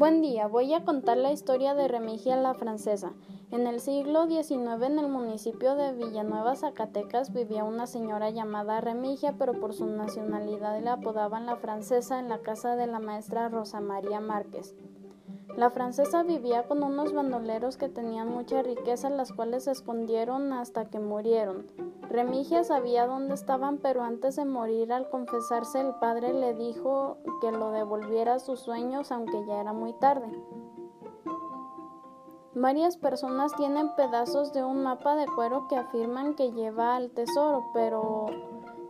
Buen día, voy a contar la historia de Remigia la Francesa. En el siglo XIX en el municipio de Villanueva, Zacatecas, vivía una señora llamada Remigia, pero por su nacionalidad le apodaban la Francesa en la casa de la maestra Rosa María Márquez. La francesa vivía con unos bandoleros que tenían mucha riqueza, las cuales se escondieron hasta que murieron. Remigia sabía dónde estaban, pero antes de morir, al confesarse, el padre le dijo que lo devolviera a sus sueños, aunque ya era muy tarde. Varias personas tienen pedazos de un mapa de cuero que afirman que lleva al tesoro, pero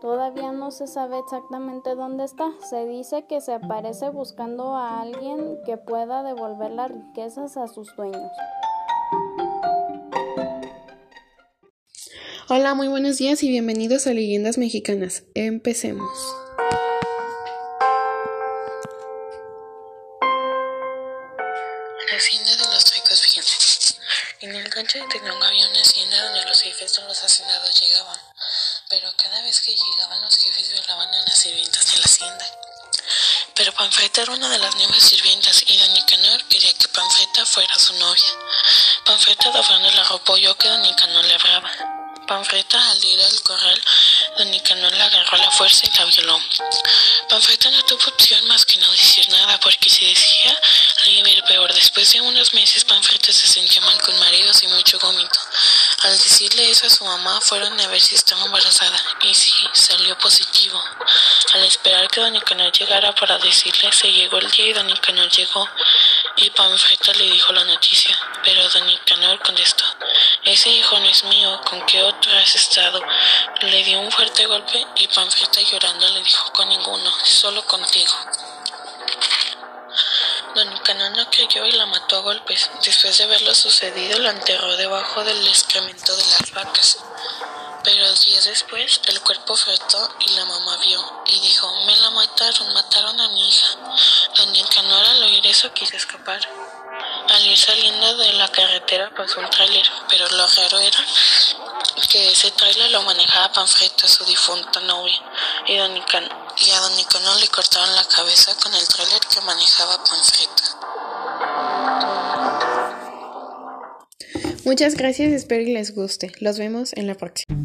Todavía no se sabe exactamente dónde está. Se dice que se aparece buscando a alguien que pueda devolver las riquezas a sus dueños. Hola, muy buenos días y bienvenidos a Leyendas Mexicanas. Empecemos. La hacienda de los Traicos Villanes. En el gancho de Tenonga había una hacienda donde los jefes de los hacendados llegaban pero cada vez que llegaban los jefes violaban a las sirvientas de la hacienda. Pero Panfreta era una de las nuevas sirvientas y Don Nicanor quería que Panfreta fuera su novia. Panfreta de la ropa oyó que Don Nicanor le hablaba. Panfreta al ir al corral, Don Nicanor la agarró a la fuerza y la violó. Panfreta no tuvo opción más que no decir nada porque si decía le iba a ir peor. Después de unos meses Panfreta se sentía mal con mareos y mucho gómito. Al decirle eso a su mamá, fueron a ver si estaba embarazada, y sí, salió positivo. Al esperar que Don Nicanor llegara para decirle, se llegó el día y Don Nicanor llegó, y Panfreta le dijo la noticia, pero Don Nicanor contestó, ese hijo no es mío, ¿con qué otro has estado? Le dio un fuerte golpe y Panfreta llorando le dijo, con ninguno, solo contigo. Don Nicanor no creyó y la mató a golpes. Después de verlo sucedido, lo enterró debajo del excremento de las vacas. Pero días después, el cuerpo flotó y la mamá vio y dijo, me la mataron, mataron a mi hija. Don Nicanor al oír eso quiso escapar. Al ir saliendo de la carretera pasó un tráiler, pero lo raro era que ese tráiler lo manejaba Panfreto, su difunta novia, y, don y a Don Nicanor le cortaron la cabeza con el tráiler que manejaba Panfreto. Muchas gracias, espero que les guste. Los vemos en la próxima.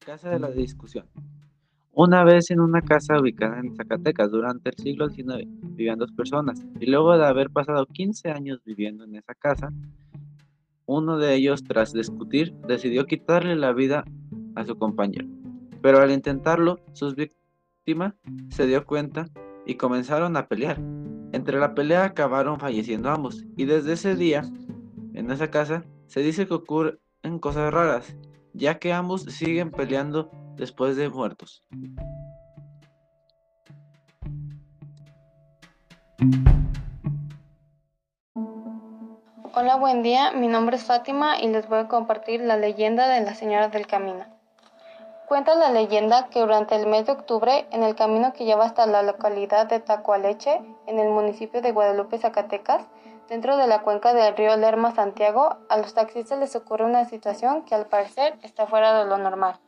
Casa de la discusión. Una vez en una casa ubicada en Zacatecas durante el siglo XIX vivían dos personas y luego de haber pasado 15 años viviendo en esa casa, uno de ellos tras discutir decidió quitarle la vida a su compañero. Pero al intentarlo, su víctima se dio cuenta y comenzaron a pelear. Entre la pelea acabaron falleciendo ambos y desde ese día, en esa casa, se dice que ocurren cosas raras, ya que ambos siguen peleando después de muertos. Hola, buen día. Mi nombre es Fátima y les voy a compartir la leyenda de la Señora del Camino. Cuenta la leyenda que durante el mes de octubre, en el camino que lleva hasta la localidad de Tacualeche, en el municipio de Guadalupe, Zacatecas, dentro de la cuenca del río Lerma Santiago, a los taxistas les ocurre una situación que al parecer está fuera de lo normal.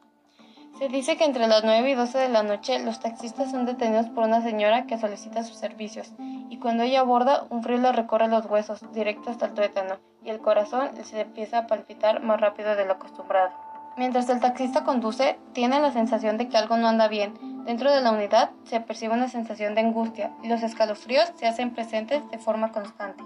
Se dice que entre las 9 y 12 de la noche los taxistas son detenidos por una señora que solicita sus servicios y cuando ella aborda un frío le recorre los huesos directo hasta el tuétano y el corazón se empieza a palpitar más rápido de lo acostumbrado. Mientras el taxista conduce, tiene la sensación de que algo no anda bien. Dentro de la unidad se percibe una sensación de angustia y los escalofríos se hacen presentes de forma constante.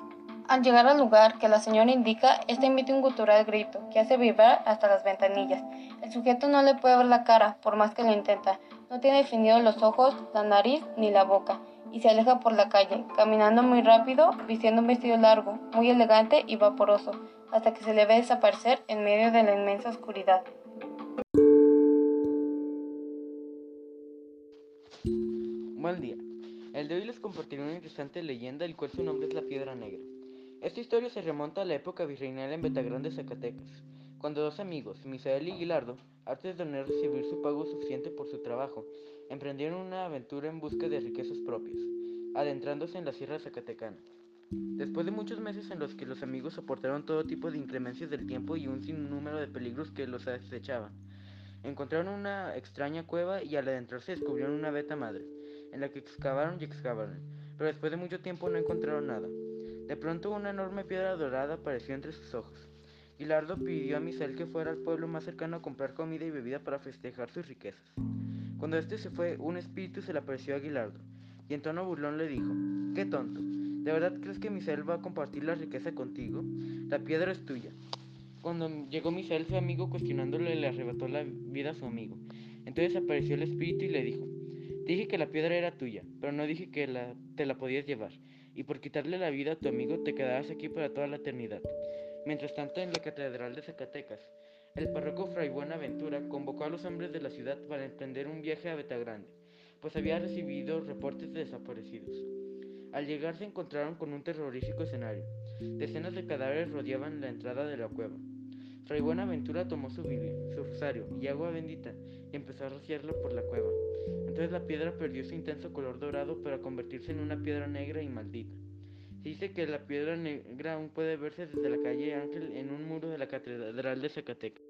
Al llegar al lugar que la señora indica, este emite un gutural grito que hace vibrar hasta las ventanillas. El sujeto no le puede ver la cara, por más que lo intenta. No tiene definidos los ojos, la nariz ni la boca y se aleja por la calle, caminando muy rápido, vistiendo un vestido largo, muy elegante y vaporoso, hasta que se le ve desaparecer en medio de la inmensa oscuridad. Buen día. El de hoy les compartiré una interesante leyenda, el cual su nombre es la Piedra Negra. Esta historia se remonta a la época virreinal en Betagrande, Zacatecas, cuando dos amigos, Misael y Guilardo, antes de no recibir su pago suficiente por su trabajo, emprendieron una aventura en busca de riquezas propias, adentrándose en la Sierra Zacatecana. Después de muchos meses en los que los amigos soportaron todo tipo de inclemencias del tiempo y un sinnúmero de peligros que los acechaban, Encontraron una extraña cueva y al adentrarse descubrieron una beta madre, en la que excavaron y excavaron, pero después de mucho tiempo no encontraron nada. De pronto una enorme piedra dorada apareció entre sus ojos. Gilardo pidió a Misael que fuera al pueblo más cercano a comprar comida y bebida para festejar sus riquezas. Cuando este se fue, un espíritu se le apareció a Gilardo, y en tono burlón le dijo, ¡Qué tonto! ¿De verdad crees que Misael va a compartir la riqueza contigo? La piedra es tuya. Cuando llegó Misael, su amigo, cuestionándole, le arrebató la vida a su amigo. Entonces apareció el espíritu y le dijo, Dije que la piedra era tuya, pero no dije que te la podías llevar, y por quitarle la vida a tu amigo te quedarás aquí para toda la eternidad. Mientras tanto, en la catedral de Zacatecas, el párroco Fray Buenaventura convocó a los hombres de la ciudad para emprender un viaje a Betagrande, pues había recibido reportes de desaparecidos. Al llegar se encontraron con un terrorífico escenario. Decenas de cadáveres rodeaban la entrada de la cueva. Fray Buenaventura tomó su Biblia, su rosario y agua bendita y empezó a rociarlo por la cueva. Entonces la piedra perdió su intenso color dorado para convertirse en una piedra negra y maldita. Se dice que la piedra negra aún puede verse desde la calle Ángel en un muro de la Catedral de Zacatecas.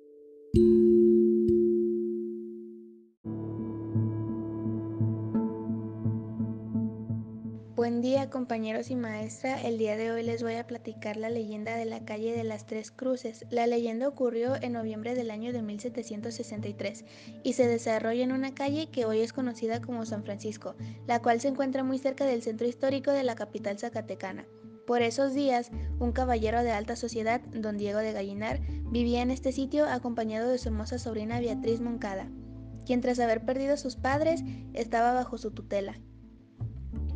Día compañeros y maestra, el día de hoy les voy a platicar la leyenda de la calle de las Tres Cruces. La leyenda ocurrió en noviembre del año de 1763 y se desarrolla en una calle que hoy es conocida como San Francisco, la cual se encuentra muy cerca del centro histórico de la capital zacatecana. Por esos días, un caballero de alta sociedad, don Diego de Gallinar, vivía en este sitio acompañado de su hermosa sobrina Beatriz Moncada, quien tras haber perdido a sus padres estaba bajo su tutela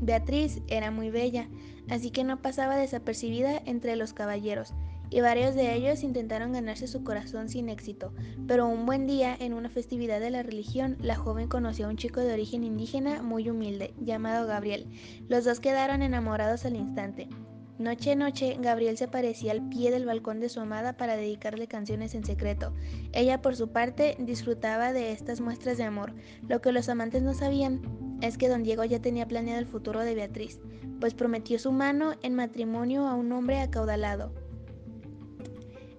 Beatriz era muy bella, así que no pasaba desapercibida entre los caballeros, y varios de ellos intentaron ganarse su corazón sin éxito. Pero un buen día, en una festividad de la religión, la joven conoció a un chico de origen indígena muy humilde, llamado Gabriel. Los dos quedaron enamorados al instante. Noche a noche, Gabriel se aparecía al pie del balcón de su amada para dedicarle canciones en secreto. Ella, por su parte, disfrutaba de estas muestras de amor. Lo que los amantes no sabían es que don Diego ya tenía planeado el futuro de Beatriz, pues prometió su mano en matrimonio a un hombre acaudalado.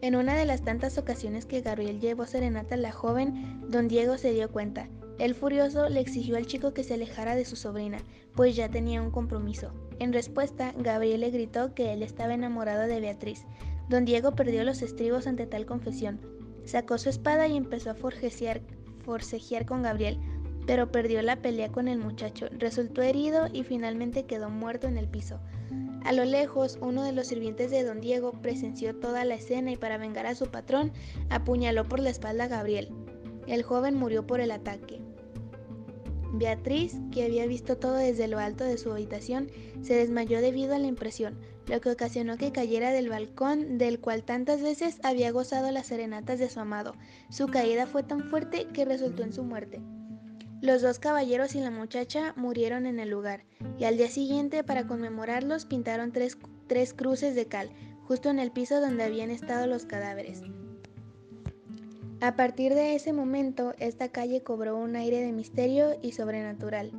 En una de las tantas ocasiones que Gabriel llevó serenata a la joven, don Diego se dio cuenta. El furioso le exigió al chico que se alejara de su sobrina, pues ya tenía un compromiso. En respuesta, Gabriel le gritó que él estaba enamorado de Beatriz. Don Diego perdió los estribos ante tal confesión. Sacó su espada y empezó a forcejear, con Gabriel, pero perdió la pelea con el muchacho, resultó herido y finalmente quedó muerto en el piso. A lo lejos, uno de los sirvientes de don Diego presenció toda la escena y para vengar a su patrón, apuñaló por la espalda a Gabriel. El joven murió por el ataque. Beatriz, que había visto todo desde lo alto de su habitación, se desmayó debido a la impresión, lo que ocasionó que cayera del balcón del cual tantas veces había gozado las serenatas de su amado. Su caída fue tan fuerte que resultó en su muerte. Los dos caballeros y la muchacha murieron en el lugar, y al día siguiente, para conmemorarlos, pintaron tres, tres cruces de cal, justo en el piso donde habían estado los cadáveres. A partir de ese momento, esta calle cobró un aire de misterio y sobrenatural.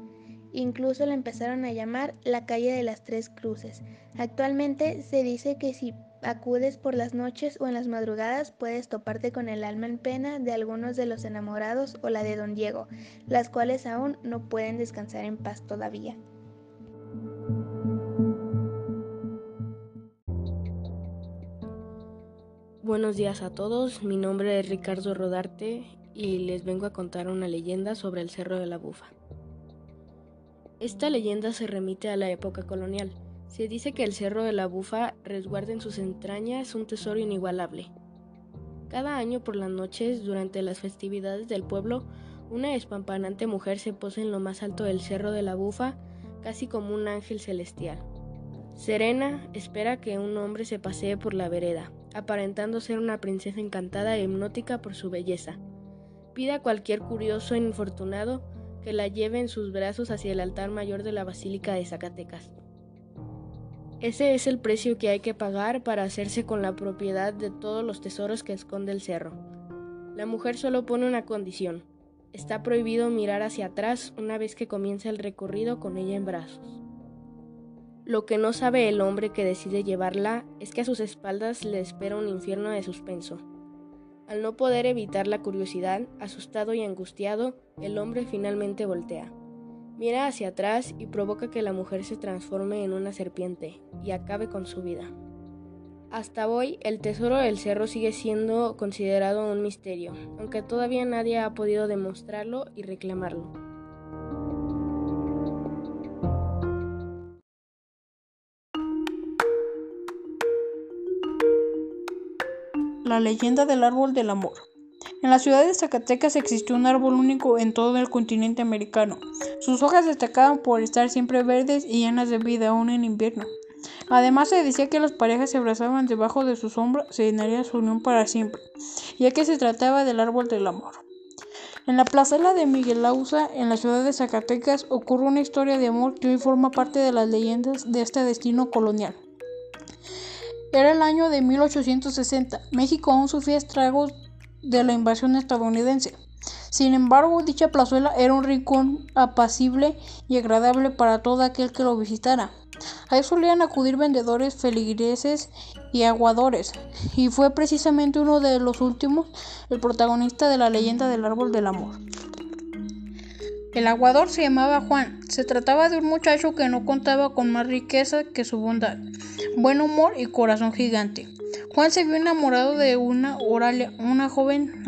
Incluso la empezaron a llamar la calle de las tres cruces. Actualmente se dice que si acudes por las noches o en las madrugadas puedes toparte con el alma en pena de algunos de los enamorados o la de don Diego, las cuales aún no pueden descansar en paz todavía. Buenos días a todos, mi nombre es Ricardo Rodarte y les vengo a contar una leyenda sobre el Cerro de la Bufa. Esta leyenda se remite a la época colonial se dice que el Cerro de la Bufa resguarda en sus entrañas un tesoro inigualable. Cada año por las noches, durante las festividades del pueblo, una espampanante mujer se posa en lo más alto del Cerro de la Bufa, casi como un ángel celestial. Serena espera que un hombre se pasee por la vereda, aparentando ser una princesa encantada e hipnótica por su belleza. Pide a cualquier curioso e infortunado que la lleve en sus brazos hacia el altar mayor de la Basílica de Zacatecas. Ese es el precio que hay que pagar para hacerse con la propiedad de todos los tesoros que esconde el cerro. La mujer solo pone una condición. Está prohibido mirar hacia atrás una vez que comienza el recorrido con ella en brazos. Lo que no sabe el hombre que decide llevarla es que a sus espaldas le espera un infierno de suspenso. Al no poder evitar la curiosidad, asustado y angustiado, el hombre finalmente voltea. Mira hacia atrás y provoca que la mujer se transforme en una serpiente y acabe con su vida. Hasta hoy, el tesoro del cerro sigue siendo considerado un misterio, aunque todavía nadie ha podido demostrarlo y reclamarlo. La leyenda del árbol del amor. En la ciudad de Zacatecas existió un árbol único en todo el continente americano. Sus hojas destacaban por estar siempre verdes y llenas de vida aún en invierno. Además se decía que las parejas se abrazaban debajo de su sombra se llenaría su unión para siempre, ya que se trataba del árbol del amor. En la plazuela de Miguel Ausa, en la ciudad de Zacatecas, ocurre una historia de amor que hoy forma parte de las leyendas de este destino colonial. Era el año de 1860. México aún sufría estragos de la invasión estadounidense. Sin embargo, dicha plazuela era un rincón apacible y agradable para todo aquel que lo visitara. Ahí solían acudir vendedores, feligreses y aguadores, y fue precisamente uno de los últimos el protagonista de la leyenda del árbol del amor. El aguador se llamaba Juan. Se trataba de un muchacho que no contaba con más riqueza que su bondad, buen humor y corazón gigante. Juan se vio enamorado de una Oralia, una joven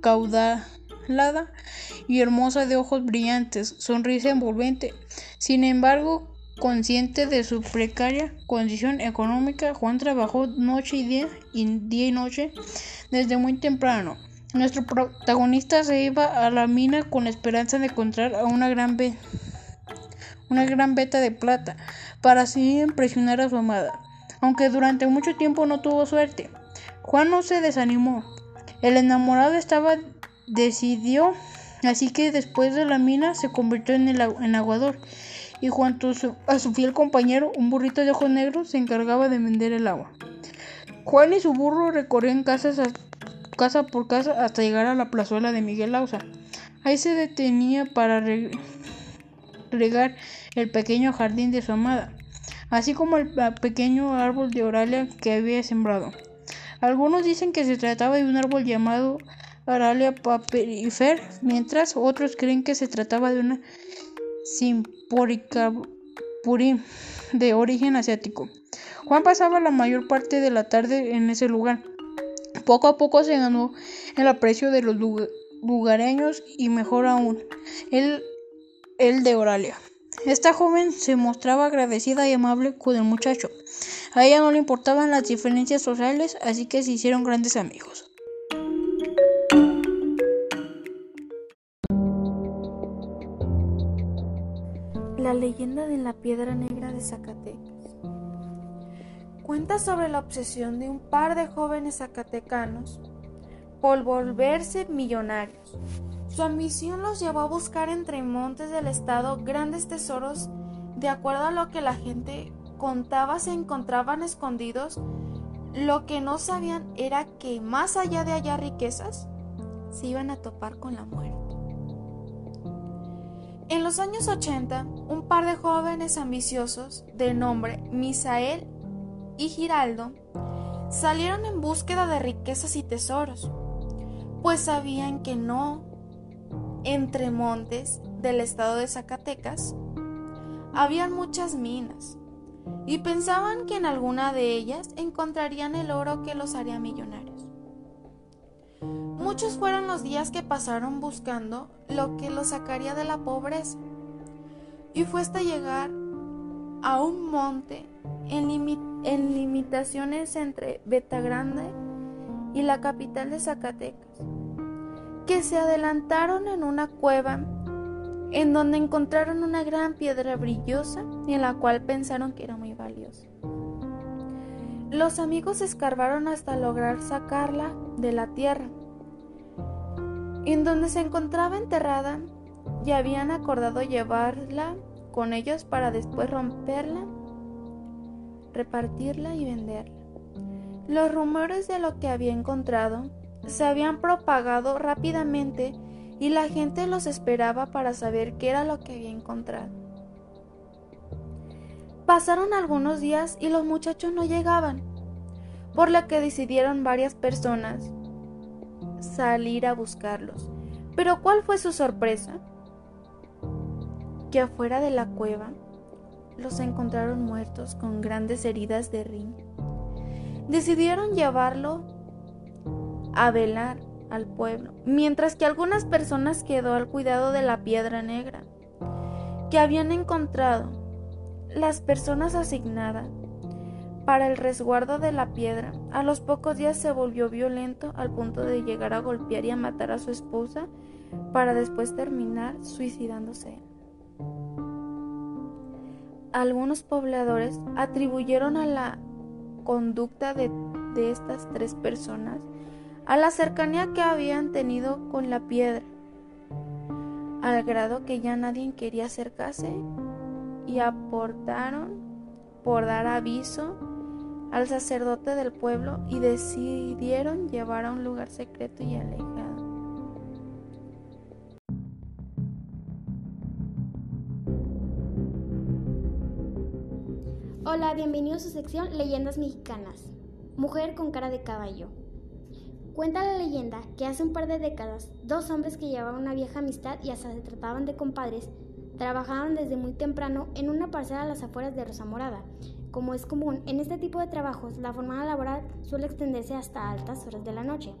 caudalada y hermosa de ojos brillantes, sonrisa envolvente. Sin embargo, consciente de su precaria condición económica, Juan trabajó noche y día, y día y noche desde muy temprano nuestro protagonista se iba a la mina con la esperanza de encontrar a una gran, una gran beta de plata para así impresionar a su amada, aunque durante mucho tiempo no tuvo suerte. Juan no se desanimó. El enamorado estaba decidió, así que después de la mina se convirtió en el en aguador y junto a su fiel compañero, un burrito de ojos negros, se encargaba de vender el agua. Juan y su burro recorrían casas casa por casa hasta llegar a la plazuela de Miguel Ausa. Ahí se detenía para regar el pequeño jardín de su amada, así como el pequeño árbol de Oralia que había sembrado. Algunos dicen que se trataba de un árbol llamado Aralia paperifer, mientras otros creen que se trataba de una simpórica purim de origen asiático. Juan pasaba la mayor parte de la tarde en ese lugar, poco a poco se ganó el aprecio de los lugareños y mejor aún, el, el de Oralia. Esta joven se mostraba agradecida y amable con el muchacho. A ella no le importaban las diferencias sociales, así que se hicieron grandes amigos. La leyenda de la piedra negra de Zacatecas cuenta sobre la obsesión de un par de jóvenes zacatecanos por volverse millonarios. Su ambición los llevó a buscar entre montes del estado grandes tesoros de acuerdo a lo que la gente contaba se encontraban escondidos. Lo que no sabían era que más allá de hallar riquezas, se iban a topar con la muerte. En los años 80, un par de jóvenes ambiciosos de nombre Misael y Giraldo salieron en búsqueda de riquezas y tesoros, pues sabían que no entre montes del estado de Zacatecas habían muchas minas y pensaban que en alguna de ellas encontrarían el oro que los haría millonarios. Muchos fueron los días que pasaron buscando lo que los sacaría de la pobreza y fue hasta llegar a un monte en, limitaciones entre Betagrande y la capital de Zacatecas, que se adelantaron en una cueva en donde encontraron una gran piedra brillosa y en la cual pensaron que era muy valiosa. Los amigos escarbaron hasta lograr sacarla de la tierra, en donde se encontraba enterrada y habían acordado llevarla con ellos para después romperla repartirla y venderla. Los rumores de lo que había encontrado se habían propagado rápidamente y la gente los esperaba para saber qué era lo que había encontrado. Pasaron algunos días y los muchachos no llegaban. por lo que decidieron varias personas salir a buscarlos. Pero ¿cuál fue su sorpresa? Que afuera de la cueva los encontraron muertos con grandes heridas de ring. Decidieron llevarlo a velar al pueblo, mientras que algunas personas quedó al cuidado de la piedra negra que habían encontrado. Las personas asignadas para el resguardo de la piedra a los pocos días se volvió violento al punto de llegar a golpear y a matar a su esposa para después terminar suicidándose. Algunos pobladores atribuyeron a la conducta de, estas tres personas a la cercanía que habían tenido con la piedra, al grado que ya nadie quería acercarse y aportaron por dar aviso al sacerdote del pueblo y decidieron llevar a un lugar secreto y alejado. Hola, bienvenidos a su sección Leyendas Mexicanas. Mujer con cara de caballo. Cuenta la leyenda que hace un par de décadas, dos hombres que llevaban una vieja amistad y hasta se trataban de compadres, trabajaban desde muy temprano en una parcela a las afueras de Rosa Morada. Como es común en este tipo de trabajos, la jornada laboral suele extenderse hasta altas horas de la noche.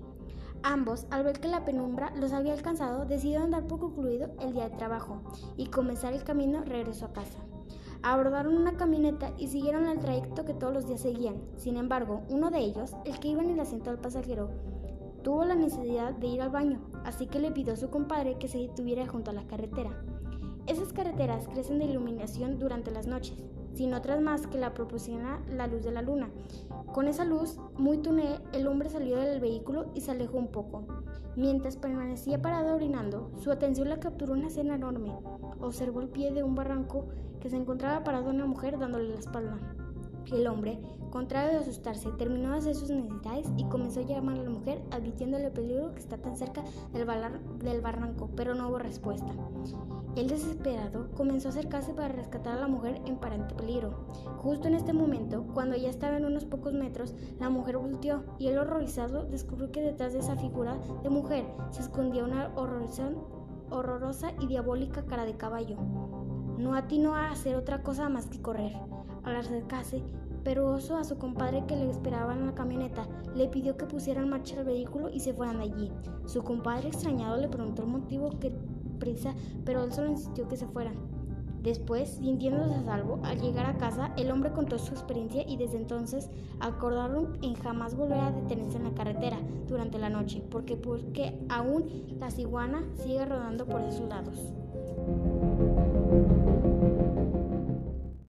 Ambos, al ver que la penumbra los había alcanzado, decidieron dar por concluido el día de trabajo y comenzar el camino regreso a casa. Abordaron una camioneta y siguieron el trayecto que todos los días seguían. Sin embargo, uno de ellos, el que iba en el asiento del pasajero, tuvo la necesidad de ir al baño, así que le pidió a su compadre que se detuviera junto a la carretera. Esas carreteras crecen de iluminación durante las noches, sin otras más que la proporciona la luz de la luna. Con esa luz, muy tunel, el hombre salió del vehículo y se alejó un poco. Mientras permanecía parado orinando, su atención la capturó una escena enorme. Observó el pie de un barranco que se encontraba parado una mujer dándole la espalda. El hombre, contrario de asustarse, terminó de hacer sus necesidades y comenzó a llamar a la mujer advirtiéndole el peligro que está tan cerca del, del barranco, pero no hubo respuesta. El desesperado comenzó a acercarse para rescatar a la mujer en parente peligro. Justo en este momento, cuando ya estaba en unos pocos metros, la mujer volteó y él horrorizado descubrió que detrás de esa figura de mujer se escondía una horrorosa y diabólica cara de caballo. No atinó a hacer otra cosa más que correr. Al acercarse, Peruoso a su compadre que le esperaba en la camioneta, le pidió que pusiera en marcha el vehículo y se fueran de allí. Su compadre extrañado le preguntó el motivo que prisa, pero él solo insistió que se fueran. Después, sintiéndose a salvo, al llegar a casa, el hombre contó su experiencia y desde entonces acordaron en jamás volver a detenerse en la carretera durante la noche, porque, porque aún la ciguana sigue rodando por esos lados.